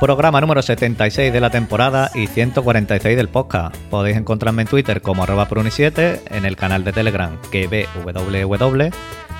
Programa número 76 de la temporada y 146 del podcast. Podéis encontrarme en Twitter como arroba pruni7, en el canal de Telegram KBWW,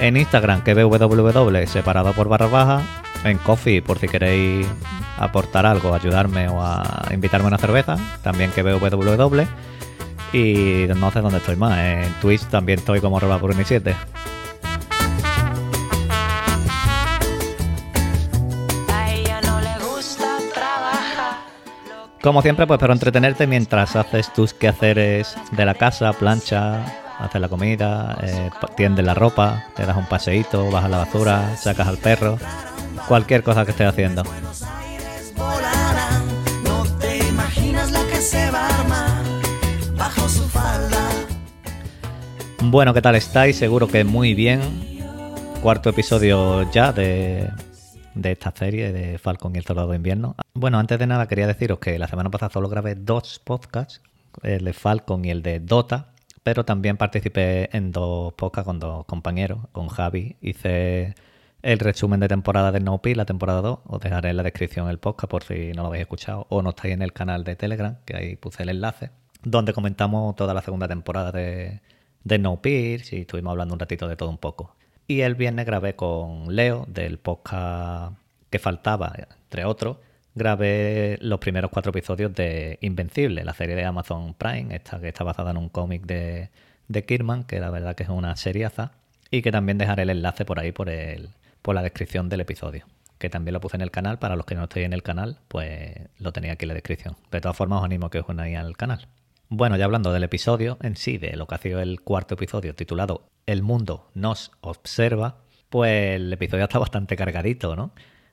en Instagram KBWW separado por barra baja, en Coffee por si queréis aportar algo, ayudarme o a invitarme a una cerveza, también KBWW. Y no sé dónde estoy más, en Twitch también estoy como arroba pruni7. Como siempre, pues espero entretenerte mientras haces tus quehaceres de la casa, plancha, haces la comida, eh, tiendes la ropa, te das un paseíto, bajas la basura, sacas al perro, cualquier cosa que estés haciendo. Bueno, ¿qué tal estáis? Seguro que muy bien. Cuarto episodio ya de, de esta serie de Falcon y el Soldado de Invierno. Bueno, antes de nada quería deciros que la semana pasada solo grabé dos podcasts, el de Falcon y el de Dota, pero también participé en dos podcasts con dos compañeros, con Javi. Hice el resumen de temporada de No la temporada 2. Os dejaré en la descripción el podcast por si no lo habéis escuchado o no estáis en el canal de Telegram, que ahí puse el enlace, donde comentamos toda la segunda temporada de, de No y estuvimos hablando un ratito de todo un poco. Y el viernes grabé con Leo del podcast que faltaba, entre otros. Grabé los primeros cuatro episodios de Invencible, la serie de Amazon Prime, esta que está basada en un cómic de, de Kirman, que la verdad que es una seriaza, y que también dejaré el enlace por ahí por, el, por la descripción del episodio, que también lo puse en el canal, para los que no estéis en el canal, pues lo tenía aquí en la descripción. De todas formas os animo a que os unáis al canal. Bueno, ya hablando del episodio en sí, de lo que ha sido el cuarto episodio titulado El mundo nos observa, pues el episodio está bastante cargadito, ¿no?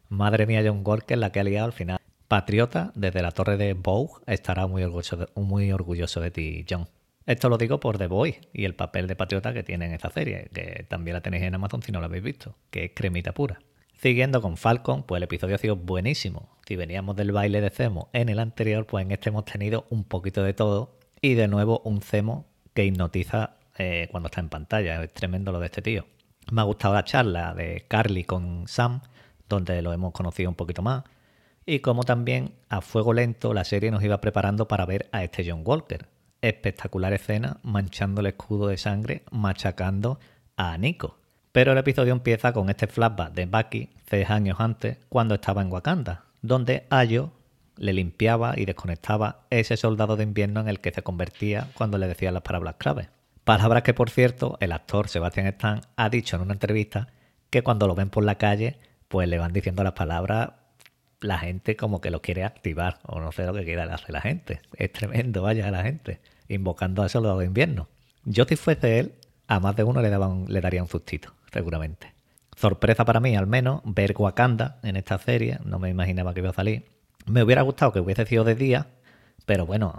Madre mía, John Walker, la que ha liado al final. Patriota, desde la torre de Bow, estará muy orgulloso de, muy orgulloso de ti, John. Esto lo digo por The Boy y el papel de patriota que tiene en esta serie, que también la tenéis en Amazon si no la habéis visto, que es cremita pura. Siguiendo con Falcon, pues el episodio ha sido buenísimo. Si veníamos del baile de Zemo en el anterior, pues en este hemos tenido un poquito de todo y de nuevo un Zemo que hipnotiza eh, cuando está en pantalla. Es tremendo lo de este tío. Me ha gustado la charla de Carly con Sam, donde lo hemos conocido un poquito más. Y como también a fuego lento la serie nos iba preparando para ver a este John Walker. Espectacular escena, manchando el escudo de sangre, machacando a Nico. Pero el episodio empieza con este flashback de Bucky seis años antes, cuando estaba en Wakanda, donde Ayo le limpiaba y desconectaba ese soldado de invierno en el que se convertía cuando le decía las palabras clave. Palabras que, por cierto, el actor Sebastian Stan ha dicho en una entrevista que cuando lo ven por la calle, pues le van diciendo las palabras la gente como que lo quiere activar o no sé lo que quiera hacer la gente. Es tremendo, vaya la gente, invocando a soldado de invierno. Yo si fuese él, a más de uno le, daban, le daría un sustito, seguramente. Sorpresa para mí, al menos, ver Wakanda en esta serie. No me imaginaba que iba a salir. Me hubiera gustado que hubiese sido de día, pero bueno,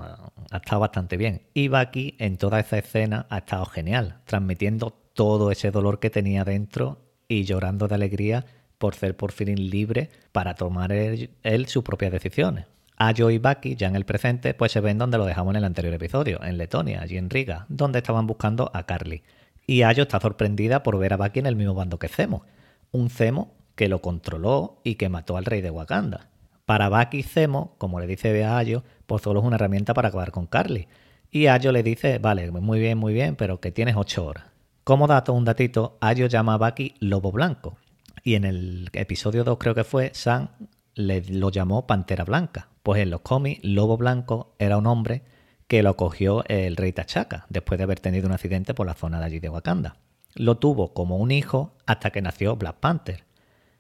ha estado bastante bien. Y Bucky en toda esa escena ha estado genial, transmitiendo todo ese dolor que tenía dentro y llorando de alegría por ser por fin libre para tomar él, sus propias decisiones. Ayo y Bucky, ya en el presente, pues se ven donde lo dejamos en el anterior episodio, en Letonia, allí en Riga, donde estaban buscando a Carly. Y Ayo está sorprendida por ver a Bucky en el mismo bando que Zemo. Un Zemo que lo controló y que mató al rey de Wakanda. Para Bucky, Zemo, como le dice a Ayo, pues solo es una herramienta para acabar con Carly. Y Ayo le dice, vale, muy bien, muy bien, pero que tienes ocho horas. Como dato, un datito, Ayo llama a Bucky Lobo Blanco. Y en el episodio 2 creo que fue, Sam le, lo llamó Pantera Blanca. Pues en los cómics, Lobo Blanco era un hombre que lo cogió el rey T'Chaka después de haber tenido un accidente por la zona de allí de Wakanda. Lo tuvo como un hijo hasta que nació Black Panther.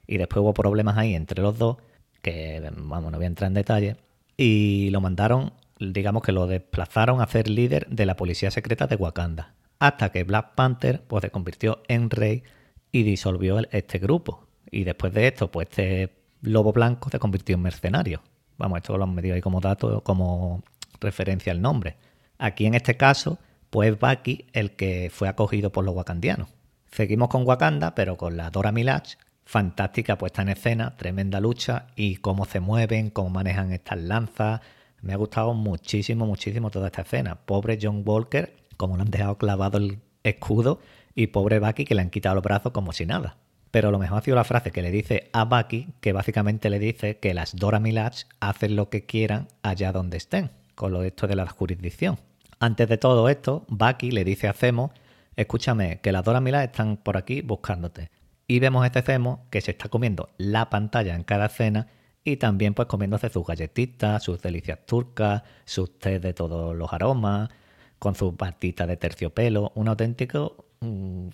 Y después hubo problemas ahí entre los dos, que vamos, no voy a entrar en detalle, y lo mandaron, digamos que lo desplazaron a ser líder de la policía secreta de Wakanda. Hasta que Black Panther pues, se convirtió en rey y disolvió este grupo. Y después de esto, pues este lobo blanco se convirtió en mercenario. Vamos, esto lo han metido ahí como dato, como referencia al nombre. Aquí en este caso, pues Bucky el que fue acogido por los wakandianos. Seguimos con Wakanda, pero con la Dora Milaje, fantástica puesta en escena, tremenda lucha y cómo se mueven, cómo manejan estas lanzas. Me ha gustado muchísimo, muchísimo toda esta escena. Pobre John Walker, como le han dejado clavado el escudo, y pobre Bucky que le han quitado los brazos como si nada. Pero lo mejor ha sido la frase que le dice a Bucky, que básicamente le dice que las Dora Milaje hacen lo que quieran allá donde estén, con lo de esto de la jurisdicción. Antes de todo esto, Bucky le dice a Zemo, escúchame, que las Dora Milaje están por aquí buscándote. Y vemos este Zemo que se está comiendo la pantalla en cada escena y también pues comiéndose sus galletitas, sus delicias turcas, sus té de todos los aromas, con sus patitas de terciopelo, un auténtico... Mm,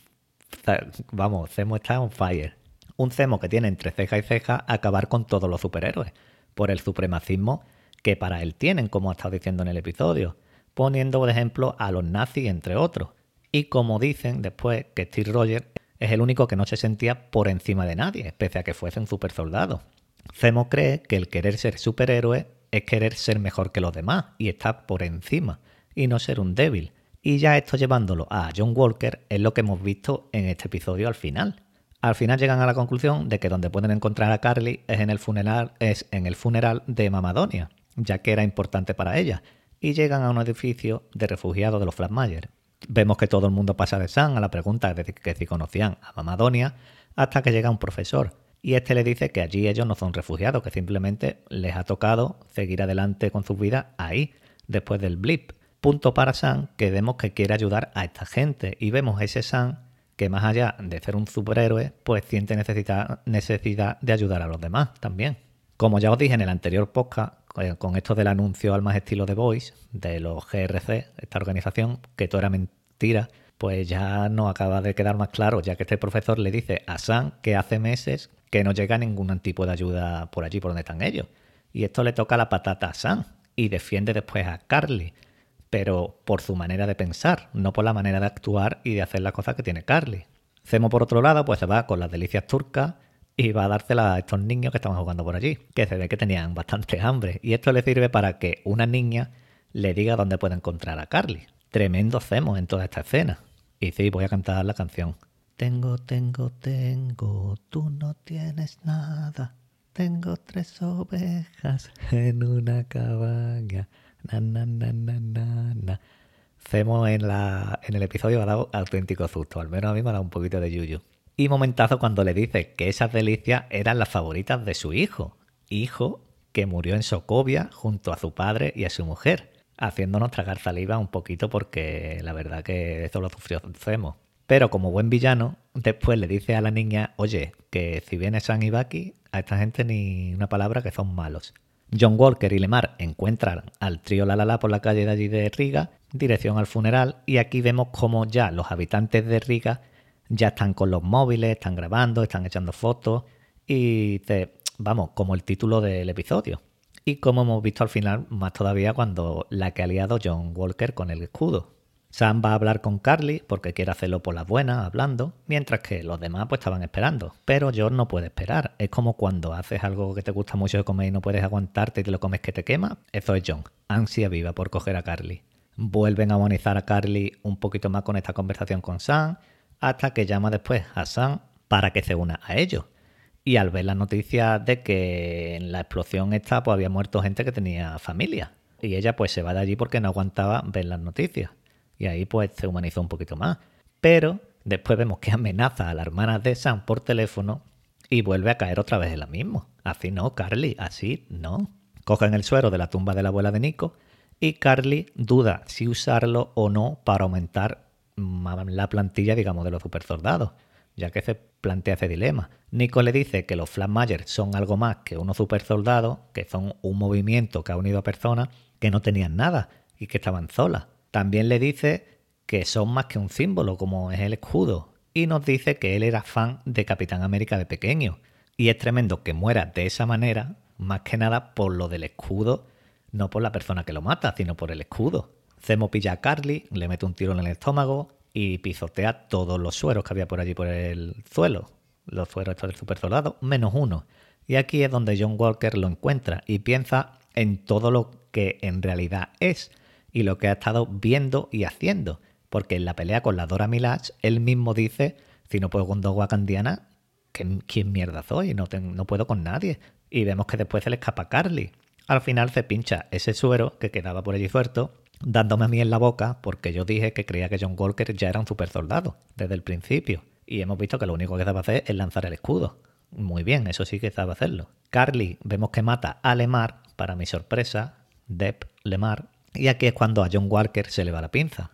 vamos, Zemo está on fire. Un Zemo que tiene entre ceja y ceja acabar con todos los superhéroes, por el supremacismo que para él tienen, como ha estado diciendo en el episodio, poniendo por ejemplo a los nazis entre otros. Y como dicen después que Steve Rogers es el único que no se sentía por encima de nadie, pese a que fuese un super soldado. Zemo cree que el querer ser superhéroe es querer ser mejor que los demás y estar por encima, y no ser un débil. Y ya esto llevándolo a John Walker es lo que hemos visto en este episodio al final. Al final llegan a la conclusión de que donde pueden encontrar a Carly es en el funeral, es en el funeral de Mamadonia, ya que era importante para ella, y llegan a un edificio de refugiados de los Flatmayer. Vemos que todo el mundo pasa de Sam a la pregunta de que si conocían a Mamadonia, hasta que llega un profesor, y este le dice que allí ellos no son refugiados, que simplemente les ha tocado seguir adelante con su vida ahí, después del blip. Punto para Sam, que vemos que quiere ayudar a esta gente, y vemos ese Sam que más allá de ser un superhéroe, pues siente necesidad, necesidad de ayudar a los demás también. Como ya os dije en el anterior podcast, con esto del anuncio al más estilo de Voice, de los GRC, esta organización, que todo era mentira, pues ya no acaba de quedar más claro, ya que este profesor le dice a Sam que hace meses que no llega ningún tipo de ayuda por allí, por donde están ellos. Y esto le toca la patata a Sam y defiende después a Carly, pero por su manera de pensar, no por la manera de actuar y de hacer las cosas que tiene Carly. Zemo, por otro lado, pues se va con las delicias turcas y va a dársela a estos niños que estaban jugando por allí, que se ve que tenían bastante hambre. Y esto le sirve para que una niña le diga dónde puede encontrar a Carly. Tremendo hacemos en toda esta escena. Y sí, voy a cantar la canción. Tengo, tengo, tengo, tú no tienes nada. Tengo tres ovejas en una cabaña. Na, na, na, na, na, na. Cemo en, la, en el episodio ha dado auténtico susto. Al menos a mí me ha dado un poquito de yuyu. Y momentazo cuando le dice que esas delicias eran las favoritas de su hijo. Hijo que murió en Socovia junto a su padre y a su mujer, haciéndonos tragar saliva un poquito porque la verdad que eso lo sufrió Zemo. Pero como buen villano, después le dice a la niña, oye, que si viene San y a esta gente ni una palabra que son malos. John Walker y Lemar encuentran al trío La La La por la calle de allí de Riga, dirección al funeral, y aquí vemos como ya los habitantes de Riga ya están con los móviles, están grabando, están echando fotos y te, vamos, como el título del episodio. Y como hemos visto al final, más todavía cuando la que ha liado John Walker con el escudo. Sam va a hablar con Carly porque quiere hacerlo por las buenas, hablando, mientras que los demás pues estaban esperando. Pero John no puede esperar. Es como cuando haces algo que te gusta mucho de comer y no puedes aguantarte y te lo comes que te quema. Eso es John. Ansia viva por coger a Carly. Vuelven a amonizar a Carly un poquito más con esta conversación con Sam hasta que llama después a Sam para que se una a ellos. Y al ver la noticia de que en la explosión esta pues había muerto gente que tenía familia. Y ella pues se va de allí porque no aguantaba ver las noticias. Y ahí pues se humanizó un poquito más. Pero después vemos que amenaza a la hermana de Sam por teléfono y vuelve a caer otra vez en la misma. Así no, Carly, así no. Cogen el suero de la tumba de la abuela de Nico y Carly duda si usarlo o no para aumentar la plantilla, digamos, de los super soldados, ya que se plantea ese dilema. Nico le dice que los Flatmayers son algo más que unos super soldados, que son un movimiento que ha unido a personas que no tenían nada. y que estaban solas. También le dice que son más que un símbolo, como es el escudo, y nos dice que él era fan de Capitán América de pequeño. Y es tremendo que muera de esa manera, más que nada por lo del escudo, no por la persona que lo mata, sino por el escudo. Zemo pilla a Carly, le mete un tiro en el estómago y pisotea todos los sueros que había por allí por el suelo. Los sueros estos del super soldado, menos uno. Y aquí es donde John Walker lo encuentra y piensa en todo lo que en realidad es y lo que ha estado viendo y haciendo. Porque en la pelea con la Dora Milaje, él mismo dice, si no puedo con dos wakandianas, ¿quién mierda soy? No, no puedo con nadie. Y vemos que después se le escapa a Carly. Al final se pincha ese suero que quedaba por allí suelto, dándome a mí en la boca porque yo dije que creía que John Walker ya era un super soldado desde el principio. Y hemos visto que lo único que sabe hacer es lanzar el escudo. Muy bien, eso sí que sabe hacerlo. Carly vemos que mata a Lemar, para mi sorpresa, Depp Lemar, y aquí es cuando a John Walker se le va la pinza.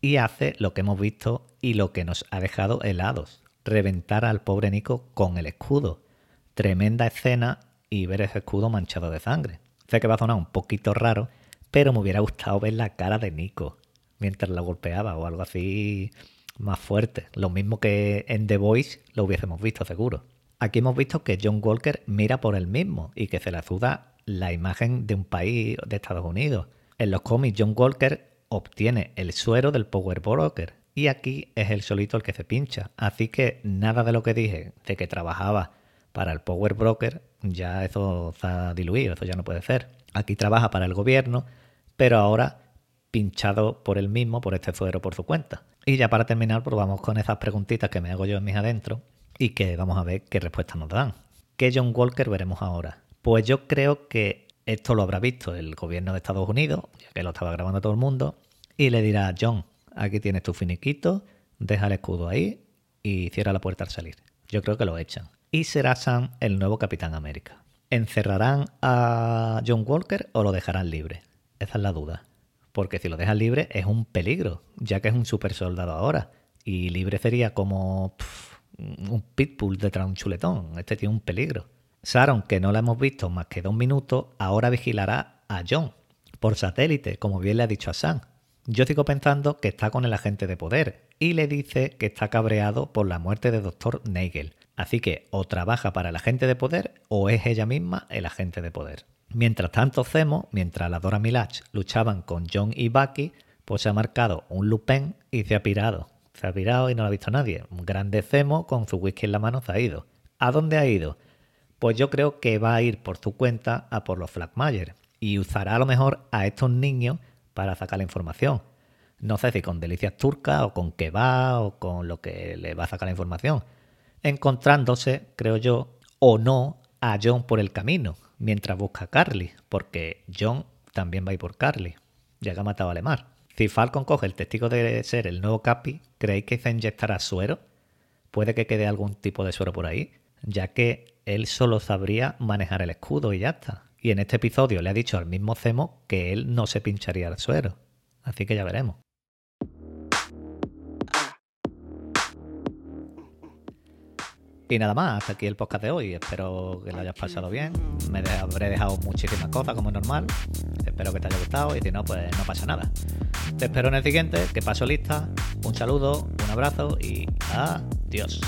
Y hace lo que hemos visto y lo que nos ha dejado helados. Reventar al pobre Nico con el escudo. Tremenda escena y ver ese escudo manchado de sangre. Sé que va a sonar un poquito raro, pero me hubiera gustado ver la cara de Nico mientras la golpeaba o algo así más fuerte. Lo mismo que en The Voice lo hubiésemos visto seguro. Aquí hemos visto que John Walker mira por él mismo y que se le azuda la imagen de un país de Estados Unidos. En los cómics, John Walker obtiene el suero del Power Broker y aquí es el solito el que se pincha. Así que nada de lo que dije de que trabajaba para el Power Broker, ya eso está diluido, eso ya no puede ser. Aquí trabaja para el gobierno, pero ahora pinchado por él mismo, por este suero por su cuenta. Y ya para terminar, pues vamos con esas preguntitas que me hago yo en mis adentros y que vamos a ver qué respuestas nos dan. ¿Qué John Walker veremos ahora? Pues yo creo que esto lo habrá visto el gobierno de Estados Unidos, ya que lo estaba grabando todo el mundo, y le dirá, John, aquí tienes tu finiquito, deja el escudo ahí y cierra la puerta al salir. Yo creo que lo echan. Y será Sam el nuevo Capitán América. ¿Encerrarán a John Walker o lo dejarán libre? Esa es la duda. Porque si lo dejan libre es un peligro, ya que es un super soldado ahora. Y libre sería como un pitbull detrás de un chuletón. Este tiene un peligro. Sharon, que no la hemos visto más que dos minutos, ahora vigilará a John por satélite, como bien le ha dicho a Sam. Yo sigo pensando que está con el agente de poder y le dice que está cabreado por la muerte de Dr. Nagel. Así que o trabaja para el agente de poder o es ella misma el agente de poder. Mientras tanto, Zemo, mientras la Dora Milaje luchaban con John y Bucky, pues se ha marcado un Lupin y se ha pirado. Se ha pirado y no lo ha visto nadie. Un grande Zemo con su whisky en la mano se ha ido. ¿A dónde ha ido? Pues yo creo que va a ir por su cuenta a por los Flagmayer y usará a lo mejor a estos niños para sacar la información. No sé si con delicias turcas o con que va o con lo que le va a sacar la información. Encontrándose, creo yo, o no, a John por el camino, mientras busca a Carly, porque John también va a ir por Carly, ya que ha matado a Lemar. Si Falcon coge el testigo de ser el nuevo Capi, ¿creéis que se inyectará suero? Puede que quede algún tipo de suero por ahí, ya que él solo sabría manejar el escudo y ya está. Y en este episodio le ha dicho al mismo Zemo que él no se pincharía el suero. Así que ya veremos. Y nada más, hasta aquí el podcast de hoy. Espero que lo hayas pasado bien. Me habré dejado muchísimas cosas como normal. Espero que te haya gustado y si no, pues no pasa nada. Te espero en el siguiente, que paso lista. Un saludo, un abrazo y adiós.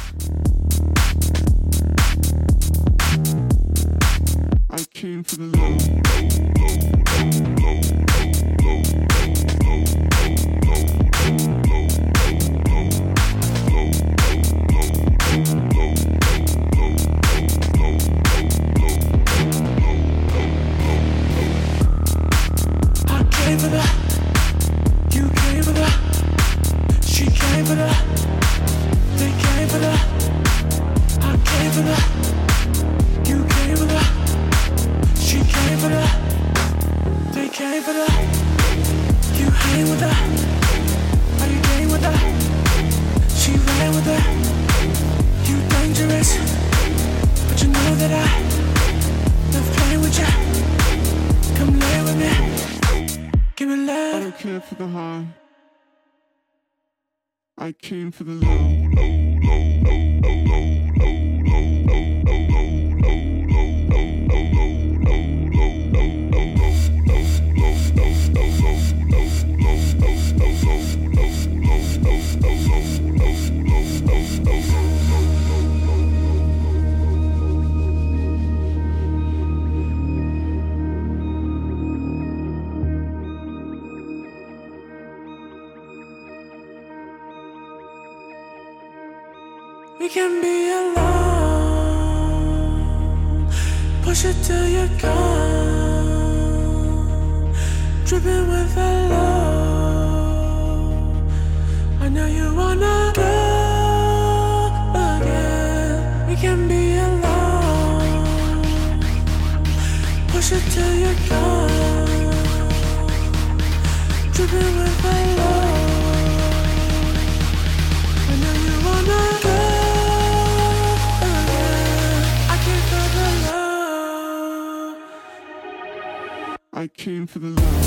Don't care for the high. I came for the low, low, low, low, low, low, low, low. low, low, low, low, low, low, low, low, low, low, low, low, low, low, low, we can be alone. Push it till you're gone, dripping with the love. I know you wanna go again. We can be alone. Push it till you're gone, dripping with the love. Came for the love.